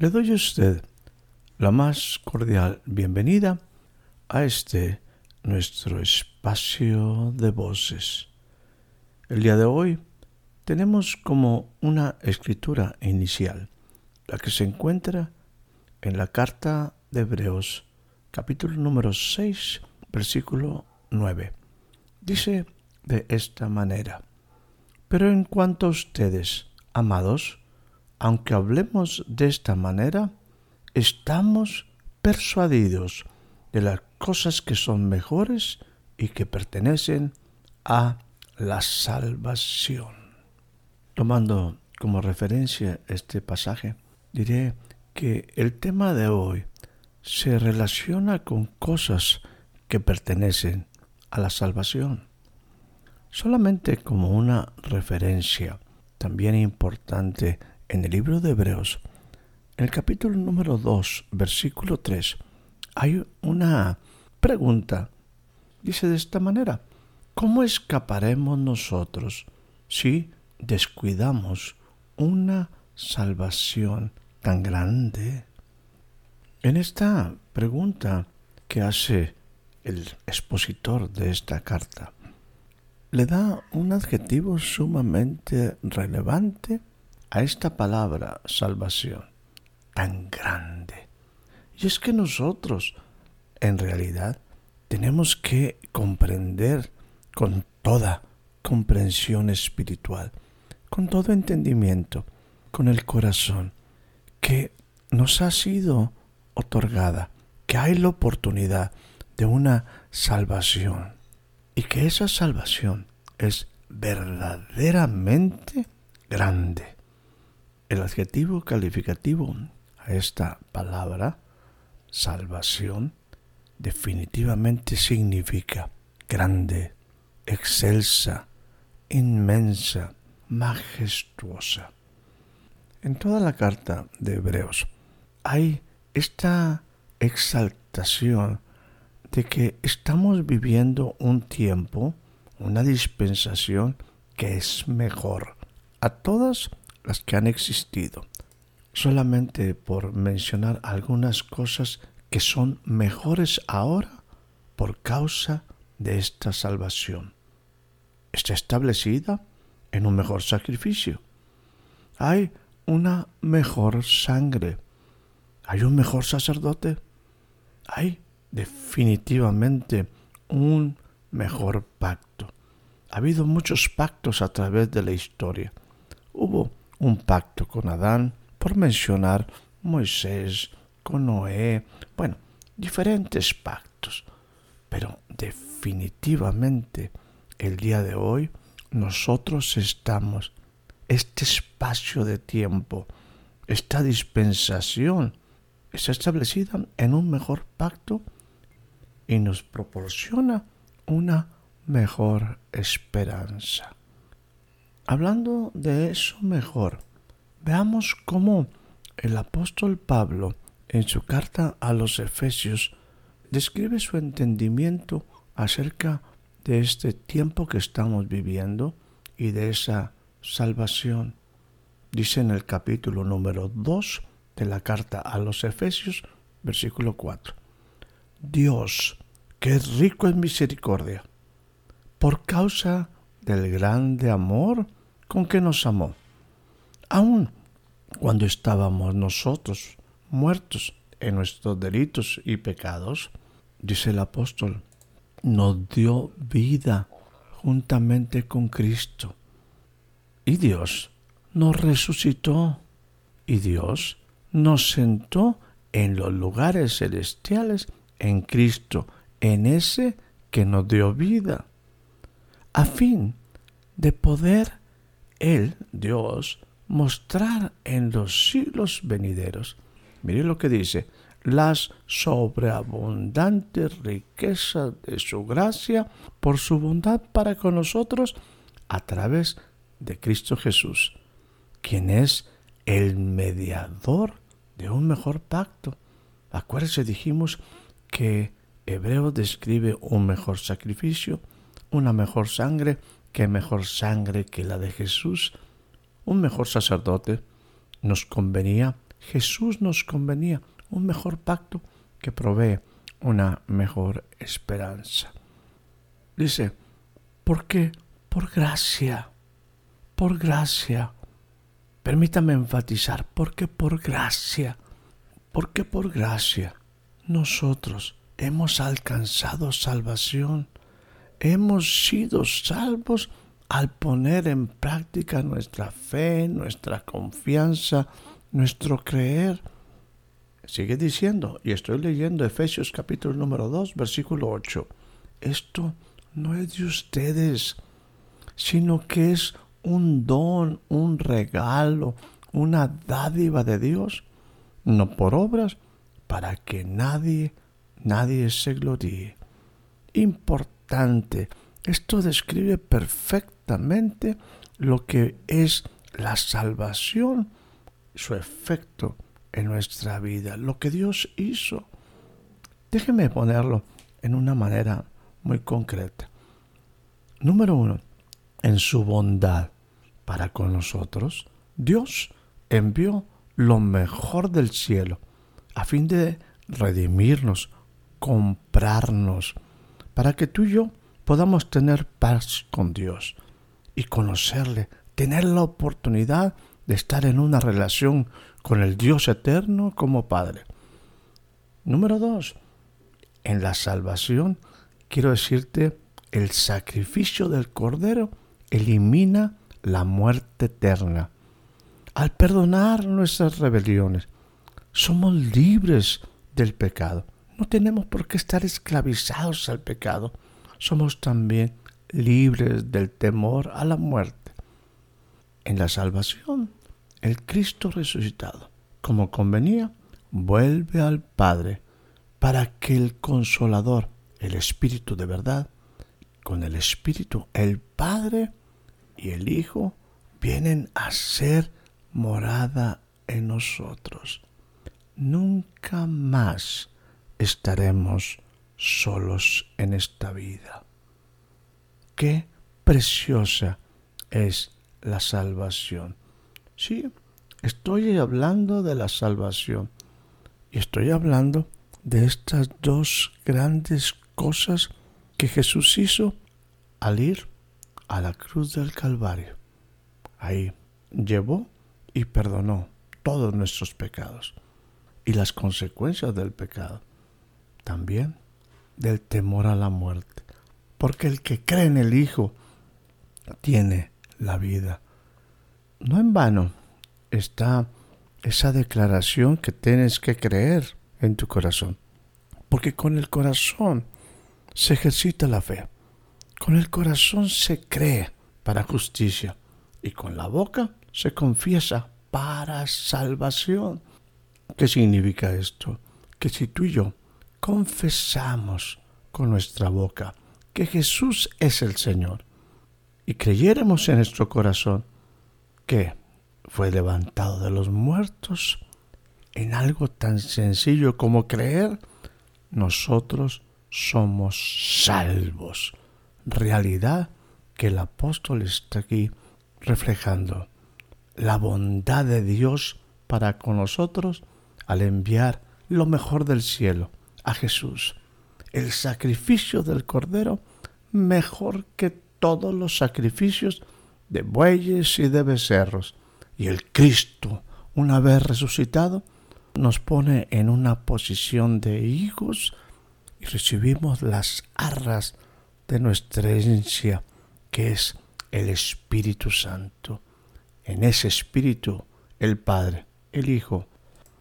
Le doy a usted la más cordial bienvenida a este nuestro espacio de voces. El día de hoy tenemos como una escritura inicial, la que se encuentra en la carta de Hebreos, capítulo número 6, versículo 9. Dice de esta manera, pero en cuanto a ustedes, amados, aunque hablemos de esta manera, estamos persuadidos de las cosas que son mejores y que pertenecen a la salvación. Tomando como referencia este pasaje, diré que el tema de hoy se relaciona con cosas que pertenecen a la salvación. Solamente como una referencia también importante en el libro de Hebreos, en el capítulo número 2, versículo 3, hay una pregunta. Dice de esta manera, ¿cómo escaparemos nosotros si descuidamos una salvación tan grande? En esta pregunta que hace el expositor de esta carta, le da un adjetivo sumamente relevante a esta palabra salvación tan grande. Y es que nosotros, en realidad, tenemos que comprender con toda comprensión espiritual, con todo entendimiento, con el corazón, que nos ha sido otorgada, que hay la oportunidad de una salvación y que esa salvación es verdaderamente grande. El adjetivo calificativo a esta palabra, salvación, definitivamente significa grande, excelsa, inmensa, majestuosa. En toda la carta de Hebreos hay esta exaltación de que estamos viviendo un tiempo, una dispensación que es mejor a todas que han existido, solamente por mencionar algunas cosas que son mejores ahora por causa de esta salvación. Está establecida en un mejor sacrificio. Hay una mejor sangre. Hay un mejor sacerdote. Hay definitivamente un mejor pacto. Ha habido muchos pactos a través de la historia. Hubo un pacto con Adán, por mencionar Moisés, con Noé, bueno, diferentes pactos. Pero definitivamente el día de hoy nosotros estamos, este espacio de tiempo, esta dispensación, está establecida en un mejor pacto y nos proporciona una mejor esperanza. Hablando de eso mejor, veamos cómo el apóstol Pablo en su carta a los Efesios describe su entendimiento acerca de este tiempo que estamos viviendo y de esa salvación. Dice en el capítulo número 2 de la carta a los Efesios, versículo 4. Dios, que es rico en misericordia, por causa del grande amor con que nos amó. Aun cuando estábamos nosotros muertos en nuestros delitos y pecados, dice el apóstol, nos dio vida juntamente con Cristo. Y Dios nos resucitó. Y Dios nos sentó en los lugares celestiales en Cristo, en ese que nos dio vida, a fin de poder Él, Dios, mostrar en los siglos venideros. Mire lo que dice, las sobreabundantes riquezas de su gracia por su bondad para con nosotros a través de Cristo Jesús, quien es el mediador de un mejor pacto. Acuérdense, dijimos que Hebreo describe un mejor sacrificio, una mejor sangre, que mejor sangre que la de Jesús, un mejor sacerdote. Nos convenía, Jesús nos convenía, un mejor pacto que provee una mejor esperanza. Dice, ¿por qué? Por gracia, por gracia. Permítame enfatizar, ¿por qué por gracia? ¿Por qué por gracia? Nosotros hemos alcanzado salvación, hemos sido salvos al poner en práctica nuestra fe, nuestra confianza, nuestro creer Sigue diciendo, y estoy leyendo Efesios capítulo número 2, versículo 8. Esto no es de ustedes, sino que es un don, un regalo, una dádiva de Dios, no por obras, para que nadie, nadie se gloríe. Importante, esto describe perfectamente lo que es la salvación, su efecto en nuestra vida, lo que Dios hizo. Déjeme ponerlo en una manera muy concreta. Número uno, en su bondad para con nosotros, Dios envió lo mejor del cielo a fin de redimirnos, comprarnos, para que tú y yo podamos tener paz con Dios y conocerle, tener la oportunidad de estar en una relación con el Dios eterno como Padre. Número dos, en la salvación, quiero decirte, el sacrificio del Cordero elimina la muerte eterna. Al perdonar nuestras rebeliones, somos libres del pecado. No tenemos por qué estar esclavizados al pecado. Somos también libres del temor a la muerte. En la salvación el Cristo resucitado, como convenía, vuelve al Padre para que el consolador, el Espíritu de verdad, con el Espíritu, el Padre y el Hijo, vienen a ser morada en nosotros. Nunca más estaremos solos en esta vida. Qué preciosa es la salvación. Sí, estoy hablando de la salvación y estoy hablando de estas dos grandes cosas que Jesús hizo al ir a la cruz del Calvario. Ahí llevó y perdonó todos nuestros pecados y las consecuencias del pecado, también del temor a la muerte, porque el que cree en el Hijo tiene la vida no en vano está esa declaración que tienes que creer en tu corazón. Porque con el corazón se ejercita la fe. Con el corazón se cree para justicia. Y con la boca se confiesa para salvación. ¿Qué significa esto? Que si tú y yo confesamos con nuestra boca que Jesús es el Señor y creyéramos en nuestro corazón que fue levantado de los muertos en algo tan sencillo como creer, nosotros somos salvos. Realidad que el apóstol está aquí reflejando. La bondad de Dios para con nosotros al enviar lo mejor del cielo a Jesús. El sacrificio del Cordero mejor que todos los sacrificios de bueyes y de becerros. Y el Cristo, una vez resucitado, nos pone en una posición de hijos y recibimos las arras de nuestra herencia, que es el Espíritu Santo. En ese Espíritu, el Padre, el Hijo,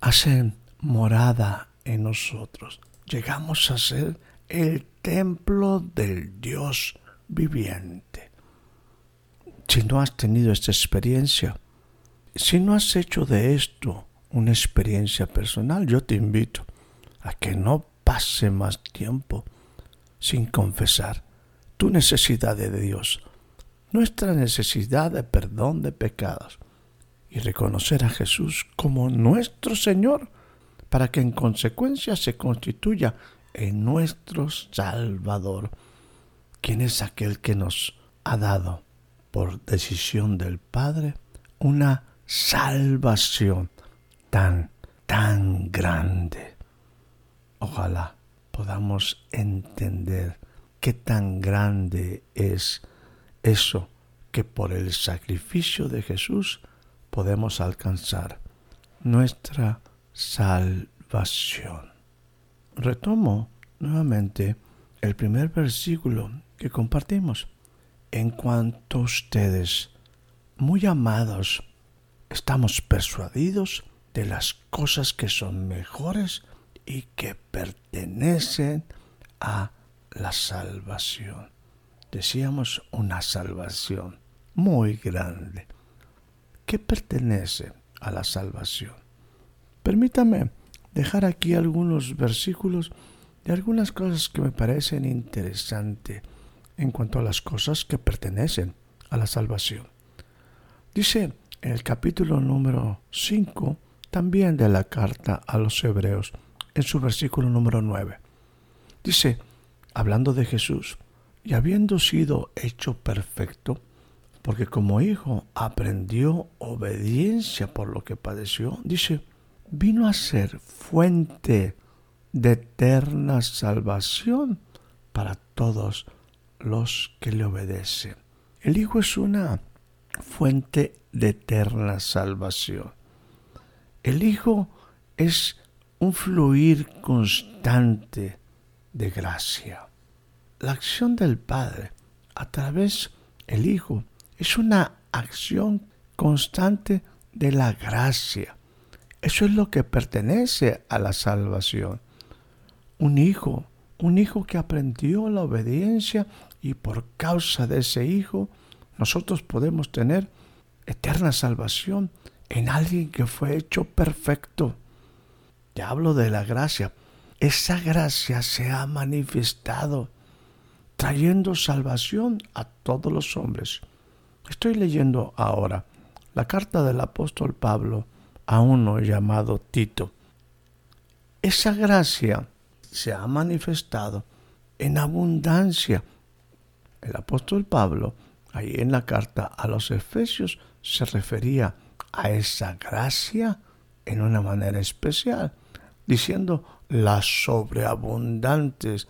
hacen morada nosotros. Llegamos a ser el templo del Dios viviente. Si no has tenido esta experiencia, si no has hecho de esto una experiencia personal, yo te invito a que no pase más tiempo sin confesar tu necesidad de Dios, nuestra necesidad de perdón de pecados y reconocer a Jesús como nuestro Señor para que en consecuencia se constituya en nuestro Salvador, quien es aquel que nos ha dado por decisión del Padre una salvación tan, tan grande. Ojalá podamos entender qué tan grande es eso que por el sacrificio de Jesús podemos alcanzar nuestra salvación. Retomo nuevamente el primer versículo que compartimos. En cuanto ustedes, muy amados, estamos persuadidos de las cosas que son mejores y que pertenecen a la salvación. Decíamos una salvación muy grande que pertenece a la salvación. Permítame dejar aquí algunos versículos de algunas cosas que me parecen interesantes en cuanto a las cosas que pertenecen a la salvación. Dice en el capítulo número 5 también de la carta a los hebreos, en su versículo número 9. Dice, hablando de Jesús, y habiendo sido hecho perfecto, porque como hijo aprendió obediencia por lo que padeció, dice, vino a ser fuente de eterna salvación para todos los que le obedecen. El Hijo es una fuente de eterna salvación. El Hijo es un fluir constante de gracia. La acción del Padre a través del Hijo es una acción constante de la gracia. Eso es lo que pertenece a la salvación. Un hijo, un hijo que aprendió la obediencia y por causa de ese hijo nosotros podemos tener eterna salvación en alguien que fue hecho perfecto. Te hablo de la gracia. Esa gracia se ha manifestado trayendo salvación a todos los hombres. Estoy leyendo ahora la carta del apóstol Pablo a uno llamado Tito. Esa gracia se ha manifestado en abundancia. El apóstol Pablo, ahí en la carta a los Efesios, se refería a esa gracia en una manera especial, diciendo las sobreabundantes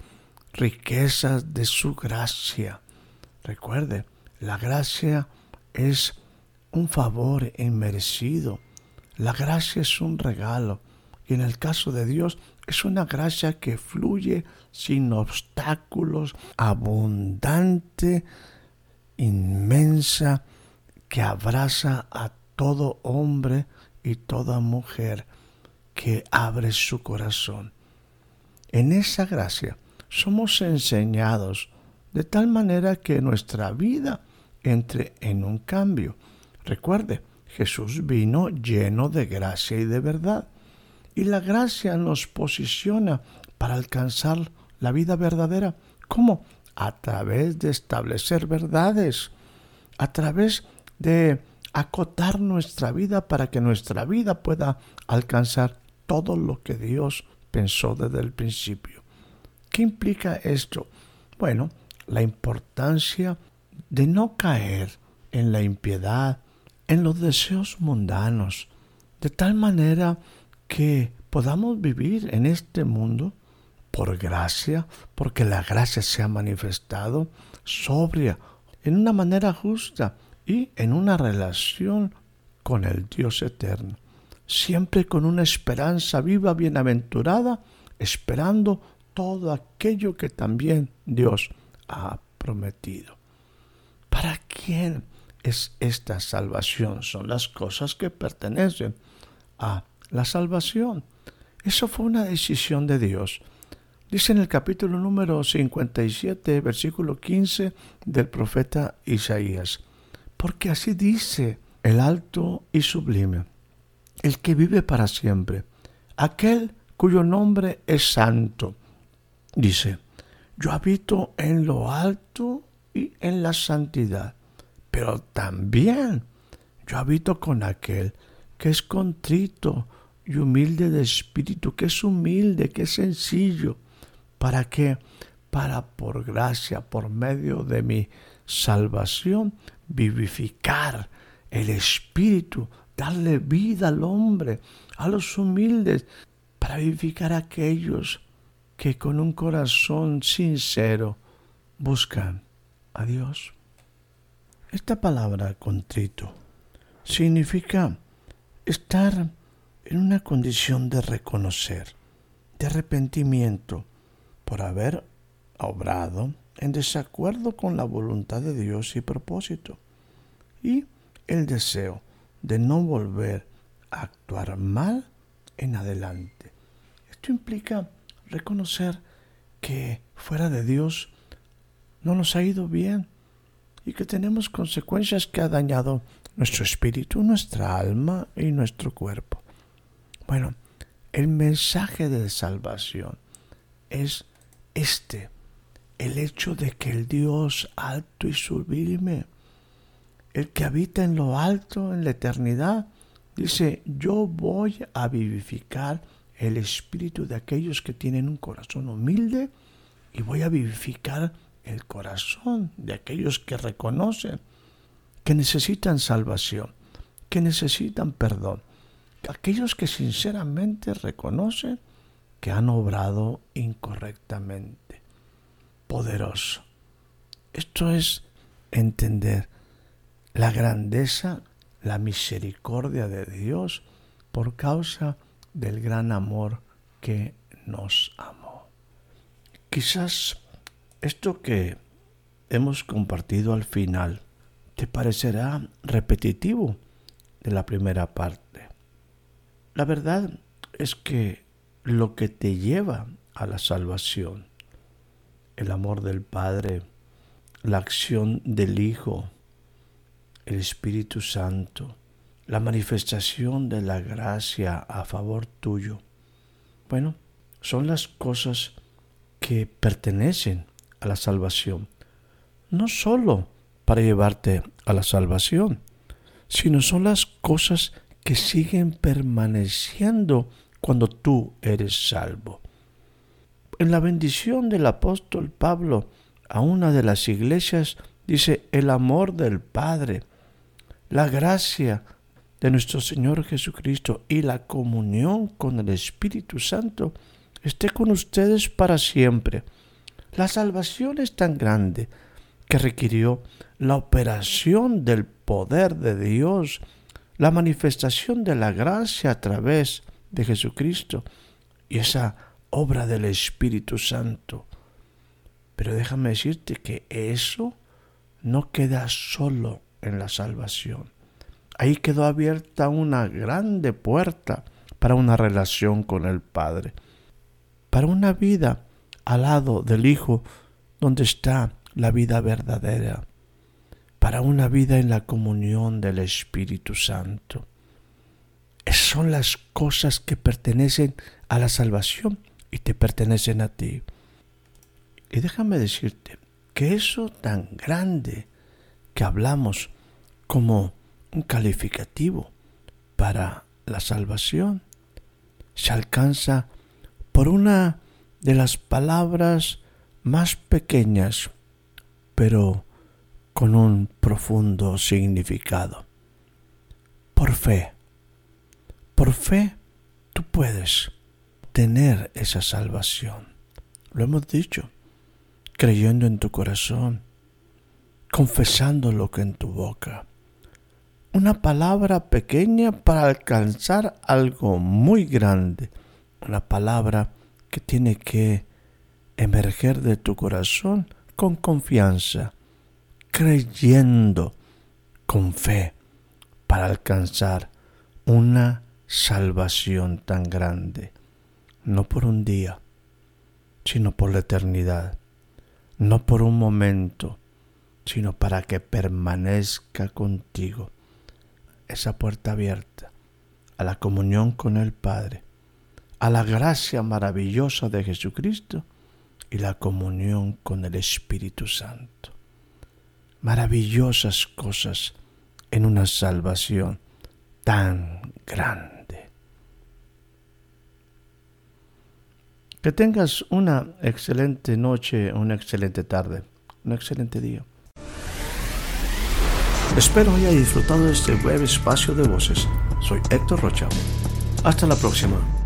riquezas de su gracia. Recuerde, la gracia es un favor inmerecido la gracia es un regalo y en el caso de Dios es una gracia que fluye sin obstáculos, abundante, inmensa, que abraza a todo hombre y toda mujer que abre su corazón. En esa gracia somos enseñados de tal manera que nuestra vida entre en un cambio. Recuerde, Jesús vino lleno de gracia y de verdad. Y la gracia nos posiciona para alcanzar la vida verdadera. ¿Cómo? A través de establecer verdades, a través de acotar nuestra vida para que nuestra vida pueda alcanzar todo lo que Dios pensó desde el principio. ¿Qué implica esto? Bueno, la importancia de no caer en la impiedad, en los deseos mundanos, de tal manera que podamos vivir en este mundo por gracia, porque la gracia se ha manifestado sobria, en una manera justa y en una relación con el Dios eterno, siempre con una esperanza viva, bienaventurada, esperando todo aquello que también Dios ha prometido. ¿Para quién es esta salvación, son las cosas que pertenecen a la salvación. Eso fue una decisión de Dios. Dice en el capítulo número 57, versículo 15 del profeta Isaías, porque así dice el alto y sublime, el que vive para siempre, aquel cuyo nombre es santo. Dice, yo habito en lo alto y en la santidad, pero también yo habito con aquel que es contrito y humilde de espíritu, que es humilde, que es sencillo ¿Para qué? Para por gracia, por medio de mi salvación, vivificar el espíritu, darle vida al hombre, a los humildes, para vivificar a aquellos que con un corazón sincero buscan a Dios. Esta palabra contrito significa estar en una condición de reconocer, de arrepentimiento, por haber obrado en desacuerdo con la voluntad de Dios y propósito, y el deseo de no volver a actuar mal en adelante. Esto implica reconocer que fuera de Dios no nos ha ido bien y que tenemos consecuencias que ha dañado nuestro espíritu, nuestra alma y nuestro cuerpo. Bueno, el mensaje de salvación es este, el hecho de que el Dios alto y sublime, el que habita en lo alto, en la eternidad, dice, yo voy a vivificar el espíritu de aquellos que tienen un corazón humilde y voy a vivificar el corazón de aquellos que reconocen que necesitan salvación, que necesitan perdón, aquellos que sinceramente reconocen que han obrado incorrectamente. Poderoso. Esto es entender la grandeza, la misericordia de Dios por causa del gran amor que nos amó. Quizás esto que hemos compartido al final te parecerá repetitivo de la primera parte. La verdad es que lo que te lleva a la salvación. El amor del Padre, la acción del Hijo, el Espíritu Santo, la manifestación de la gracia a favor tuyo. Bueno, son las cosas que pertenecen a la salvación. No solo para llevarte a la salvación, sino son las cosas que siguen permaneciendo cuando tú eres salvo. En la bendición del apóstol Pablo a una de las iglesias dice el amor del Padre, la gracia de nuestro Señor Jesucristo y la comunión con el Espíritu Santo esté con ustedes para siempre. La salvación es tan grande que requirió la operación del poder de Dios, la manifestación de la gracia a través de Jesucristo y esa obra del Espíritu Santo. Pero déjame decirte que eso no queda solo en la salvación. Ahí quedó abierta una grande puerta para una relación con el Padre, para una vida al lado del Hijo donde está la vida verdadera, para una vida en la comunión del Espíritu Santo son las cosas que pertenecen a la salvación y te pertenecen a ti. Y déjame decirte que eso tan grande que hablamos como un calificativo para la salvación se alcanza por una de las palabras más pequeñas, pero con un profundo significado. Por fe. Por fe, tú puedes tener esa salvación. Lo hemos dicho, creyendo en tu corazón, confesando lo que en tu boca. Una palabra pequeña para alcanzar algo muy grande. Una palabra que tiene que emerger de tu corazón con confianza, creyendo con fe para alcanzar una salvación tan grande, no por un día, sino por la eternidad, no por un momento, sino para que permanezca contigo. Esa puerta abierta a la comunión con el Padre, a la gracia maravillosa de Jesucristo y la comunión con el Espíritu Santo. Maravillosas cosas en una salvación tan grande. Que tengas una excelente noche, una excelente tarde, un excelente día. Espero haya disfrutado de este breve espacio de voces. Soy Héctor Rocha. Hasta la próxima.